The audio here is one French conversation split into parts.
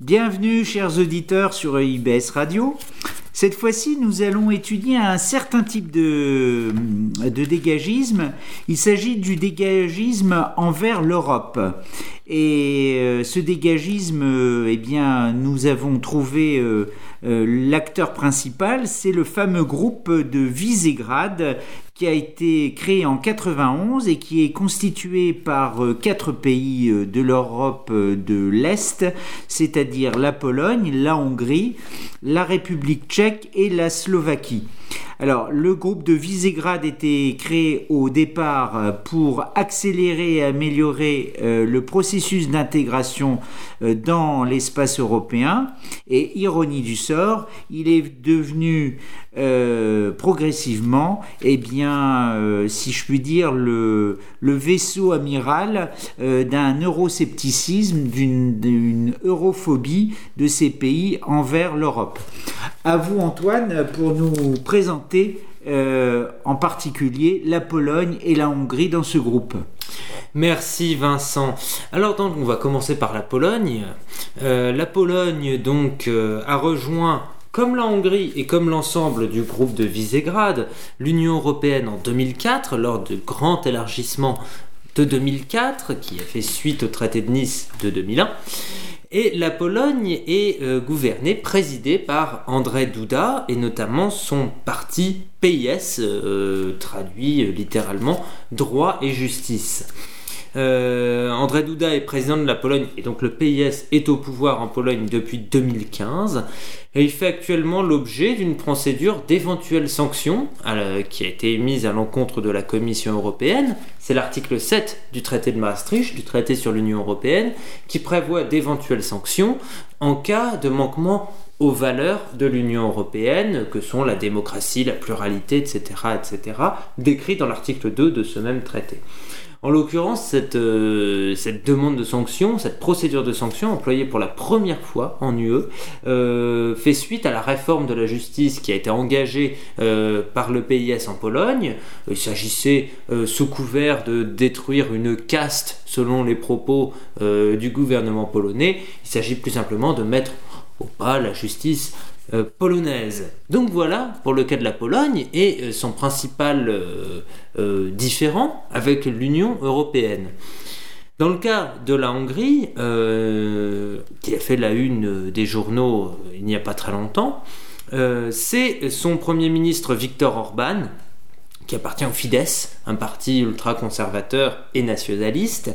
Bienvenue chers auditeurs sur IBS Radio. Cette fois-ci, nous allons étudier un certain type de, de dégagisme. Il s'agit du dégagisme envers l'Europe. Et euh, ce dégagisme, euh, eh bien, nous avons trouvé euh, l'acteur principal, c'est le fameux groupe de Visegrad qui a été créé en 91 et qui est constitué par quatre pays de l'Europe de l'Est, c'est-à-dire la Pologne, la Hongrie, la République tchèque et la Slovaquie. Alors, le groupe de Visegrad était créé au départ euh, pour accélérer et améliorer euh, le processus d'intégration euh, dans l'espace européen. Et ironie du sort, il est devenu progressivement, eh bien, si je puis dire, le, vaisseau amiral d'un euroscepticisme, d'une europhobie de ces pays envers l'Europe. À vous, Antoine, pour nous présenter euh, en particulier la Pologne et la Hongrie dans ce groupe. Merci Vincent. Alors donc on va commencer par la Pologne. Euh, la Pologne donc euh, a rejoint comme la Hongrie et comme l'ensemble du groupe de Visegrad, l'Union européenne en 2004 lors du grand élargissement de 2004 qui a fait suite au traité de Nice de 2001. Et la Pologne est euh, gouvernée, présidée par André Duda et notamment son parti PIS, euh, traduit euh, littéralement droit et justice. Euh, André Duda est président de la Pologne et donc le PIS est au pouvoir en Pologne depuis 2015 et il fait actuellement l'objet d'une procédure d'éventuelles sanctions qui a été émise à l'encontre de la Commission européenne. C'est l'article 7 du traité de Maastricht, du traité sur l'Union européenne, qui prévoit d'éventuelles sanctions en cas de manquement aux valeurs de l'Union européenne, que sont la démocratie, la pluralité, etc., etc., décrites dans l'article 2 de ce même traité. En l'occurrence, cette, euh, cette, demande de sanction, cette procédure de sanction employée pour la première fois en UE, euh, fait suite à la réforme de la justice qui a été engagée euh, par le PIS en Pologne. Il s'agissait, sous couvert de détruire une caste selon les propos du gouvernement polonais, il s'agit plus simplement de mettre au pas la justice euh, polonaise. Donc voilà pour le cas de la Pologne et euh, son principal euh, différent avec l'Union européenne. Dans le cas de la Hongrie, qui a fait la une des journaux il n'y a pas très longtemps, c'est son Premier ministre Viktor Orban, qui appartient au Fidesz, un parti ultra-conservateur et nationaliste,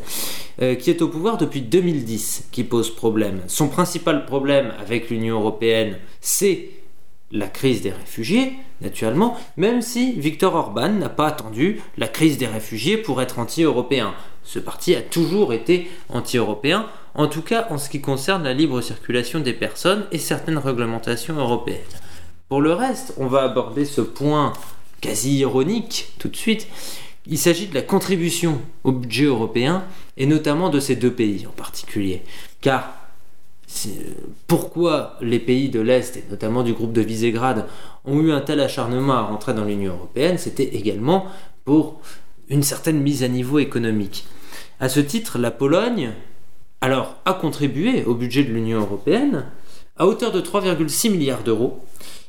euh, qui est au pouvoir depuis 2010, qui pose problème. Son principal problème avec l'Union européenne, c'est la crise des réfugiés, naturellement, même si Viktor Orban n'a pas attendu la crise des réfugiés pour être anti-européen. Ce parti a toujours été anti-européen, en tout cas en ce qui concerne la libre circulation des personnes et certaines réglementations européennes. Pour le reste, on va aborder ce point quasi ironique tout de suite. Il s'agit de la contribution au budget européen et notamment de ces deux pays en particulier. Car pourquoi les pays de l'Est et notamment du groupe de Visegrad ont eu un tel acharnement à rentrer dans l'Union européenne, c'était également pour une certaine mise à niveau économique. À ce titre, la Pologne, alors, a contribué au budget de l'Union européenne à hauteur de 3,6 milliards d'euros,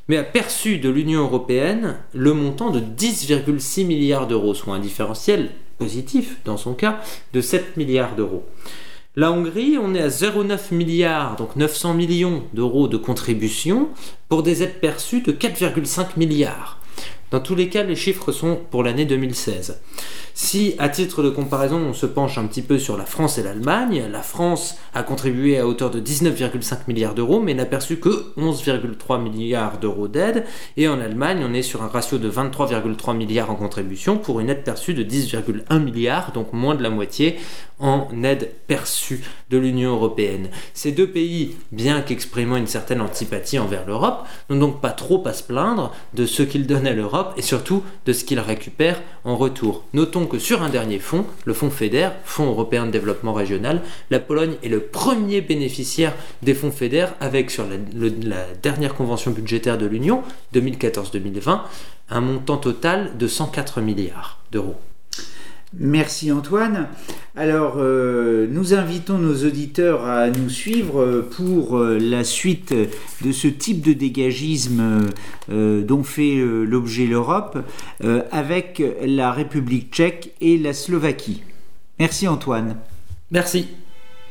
mais a perçu de l'Union européenne le montant de 10,6 milliards d'euros, soit un différentiel positif dans son cas de 7 milliards d'euros. La Hongrie, on est à 0,9 milliards, donc 900 millions d'euros de contribution pour des aides perçues de 4,5 milliards. Dans tous les cas, les chiffres sont pour l'année 2016. Si, à titre de comparaison, on se penche un petit peu sur la France et l'Allemagne, la France a contribué à hauteur de 19,5 milliards d'euros, mais n'a perçu que 11,3 milliards d'euros d'aide, et en Allemagne, on est sur un ratio de 23,3 milliards en contribution pour une aide perçue de 10,1 milliards, donc moins de la moitié en aide perçue de l'Union européenne. Ces deux pays, bien qu'exprimant une certaine antipathie envers l'Europe, n'ont donc pas trop à se plaindre de ce qu'ils donnent à l'Europe et surtout de ce qu'ils récupèrent en retour. Notons que sur un dernier fonds, le fonds FEDER, Fonds européen de développement régional, la Pologne est le premier bénéficiaire des fonds FEDER avec sur la dernière convention budgétaire de l'Union, 2014-2020, un montant total de 104 milliards d'euros. Merci Antoine. Alors, euh, nous invitons nos auditeurs à nous suivre pour euh, la suite de ce type de dégagisme euh, dont fait l'objet l'Europe avec la République tchèque et la Slovaquie. Merci Antoine. Merci.